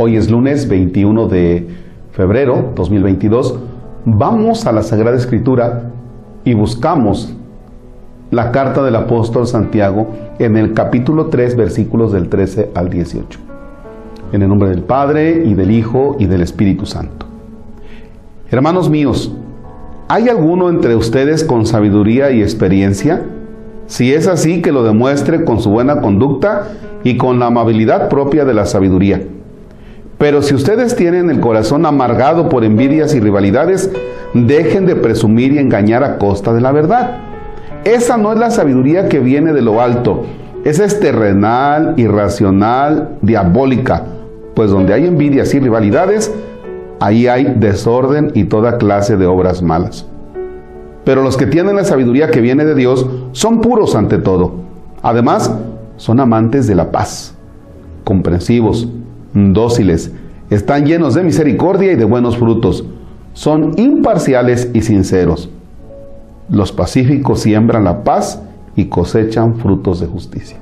Hoy es lunes 21 de febrero 2022. Vamos a la Sagrada Escritura y buscamos la carta del apóstol Santiago en el capítulo 3 versículos del 13 al 18. En el nombre del Padre y del Hijo y del Espíritu Santo. Hermanos míos, ¿hay alguno entre ustedes con sabiduría y experiencia? Si es así, que lo demuestre con su buena conducta y con la amabilidad propia de la sabiduría. Pero si ustedes tienen el corazón amargado por envidias y rivalidades, dejen de presumir y engañar a costa de la verdad. Esa no es la sabiduría que viene de lo alto. Esa es terrenal, irracional, diabólica. Pues donde hay envidias y rivalidades, ahí hay desorden y toda clase de obras malas. Pero los que tienen la sabiduría que viene de Dios son puros ante todo. Además, son amantes de la paz, comprensivos, dóciles, están llenos de misericordia y de buenos frutos, son imparciales y sinceros. Los pacíficos siembran la paz y cosechan frutos de justicia.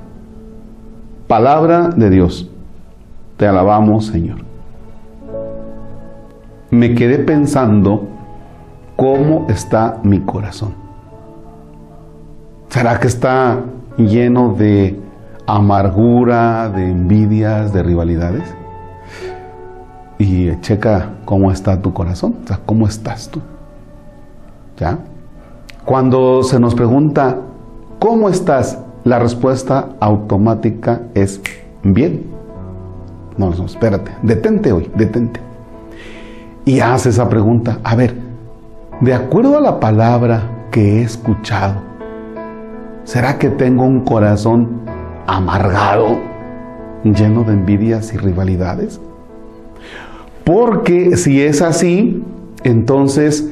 Palabra de Dios. Te alabamos, Señor. Me quedé pensando cómo está mi corazón. ¿Será que está lleno de amargura, de envidias, de rivalidades? Y checa cómo está tu corazón, o sea, cómo estás tú. ¿Ya? Cuando se nos pregunta, ¿cómo estás? La respuesta automática es bien. No, no, espérate, detente hoy, detente. Y haz esa pregunta, a ver, de acuerdo a la palabra que he escuchado, ¿será que tengo un corazón amargado, lleno de envidias y rivalidades? Porque si es así, entonces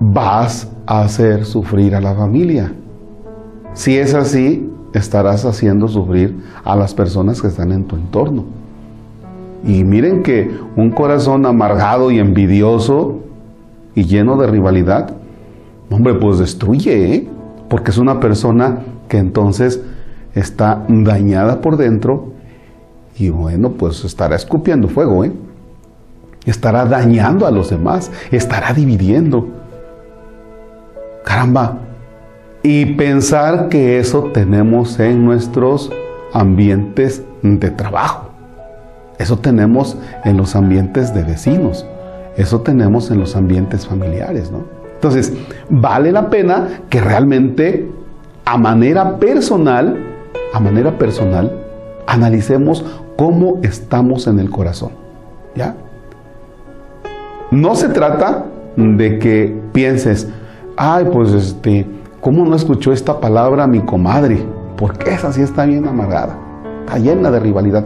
vas a hacer sufrir a la familia. Si es así, estarás haciendo sufrir a las personas que están en tu entorno. Y miren que un corazón amargado y envidioso y lleno de rivalidad, hombre, pues destruye, ¿eh? porque es una persona que entonces está dañada por dentro y bueno, pues estará escupiendo fuego, ¿eh? estará dañando a los demás, estará dividiendo. Caramba, y pensar que eso tenemos en nuestros ambientes de trabajo, eso tenemos en los ambientes de vecinos, eso tenemos en los ambientes familiares, ¿no? Entonces, vale la pena que realmente a manera personal, a manera personal, analicemos cómo estamos en el corazón, ¿ya? No se trata de que pienses, ay, pues este, ¿cómo no escuchó esta palabra mi comadre? Porque esa sí está bien amargada, está llena de rivalidad.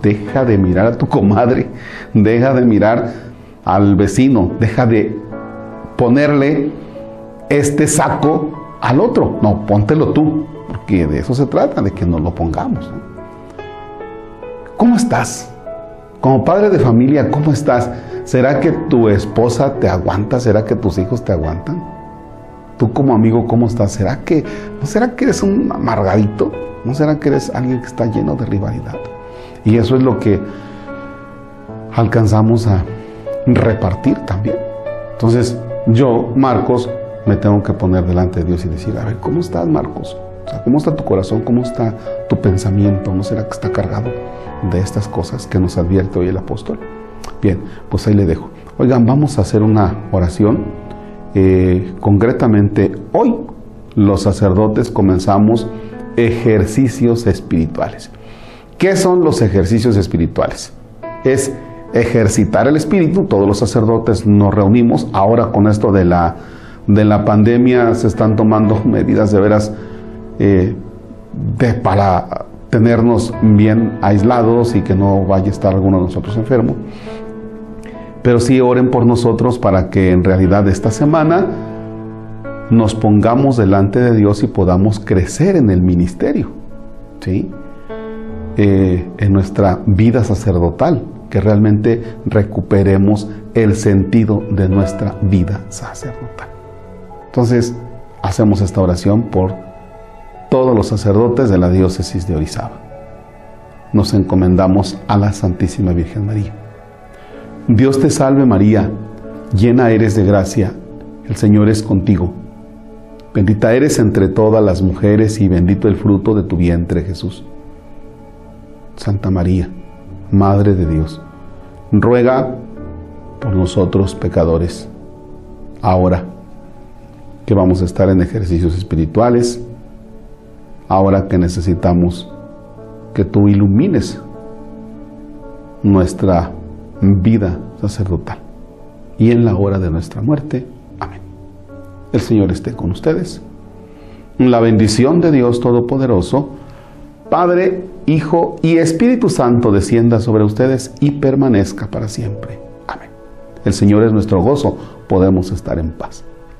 Deja de mirar a tu comadre, deja de mirar al vecino, deja de ponerle este saco al otro. No, póntelo tú, porque de eso se trata, de que nos lo pongamos. ¿Cómo estás? Como padre de familia, ¿cómo estás? ¿Será que tu esposa te aguanta? ¿Será que tus hijos te aguantan? Tú como amigo, ¿cómo estás? ¿Será que no será que eres un amargadito? ¿No será que eres alguien que está lleno de rivalidad? Y eso es lo que alcanzamos a repartir también. Entonces, yo, Marcos, me tengo que poner delante de Dios y decir, a ver, ¿cómo estás, Marcos? ¿Cómo está tu corazón? ¿Cómo está tu pensamiento? ¿No será que está cargado de estas cosas que nos advierte hoy el apóstol? Bien, pues ahí le dejo. Oigan, vamos a hacer una oración. Eh, concretamente, hoy los sacerdotes comenzamos ejercicios espirituales. ¿Qué son los ejercicios espirituales? Es ejercitar el espíritu. Todos los sacerdotes nos reunimos. Ahora con esto de la, de la pandemia se están tomando medidas de veras eh, para tenernos bien aislados y que no vaya a estar alguno de nosotros enfermo. Pero sí oren por nosotros para que en realidad esta semana nos pongamos delante de Dios y podamos crecer en el ministerio, ¿sí? Eh, en nuestra vida sacerdotal, que realmente recuperemos el sentido de nuestra vida sacerdotal. Entonces, hacemos esta oración por todos los sacerdotes de la diócesis de Orizaba. nos encomendamos a la Santísima Virgen María. Dios te salve María, llena eres de gracia, el Señor es contigo. Bendita eres entre todas las mujeres y bendito el fruto de tu vientre Jesús. Santa María, Madre de Dios, ruega por nosotros pecadores, ahora que vamos a estar en ejercicios espirituales, ahora que necesitamos que tú ilumines nuestra vida sacerdotal y en la hora de nuestra muerte. Amén. El Señor esté con ustedes. La bendición de Dios Todopoderoso, Padre, Hijo y Espíritu Santo descienda sobre ustedes y permanezca para siempre. Amén. El Señor es nuestro gozo, podemos estar en paz.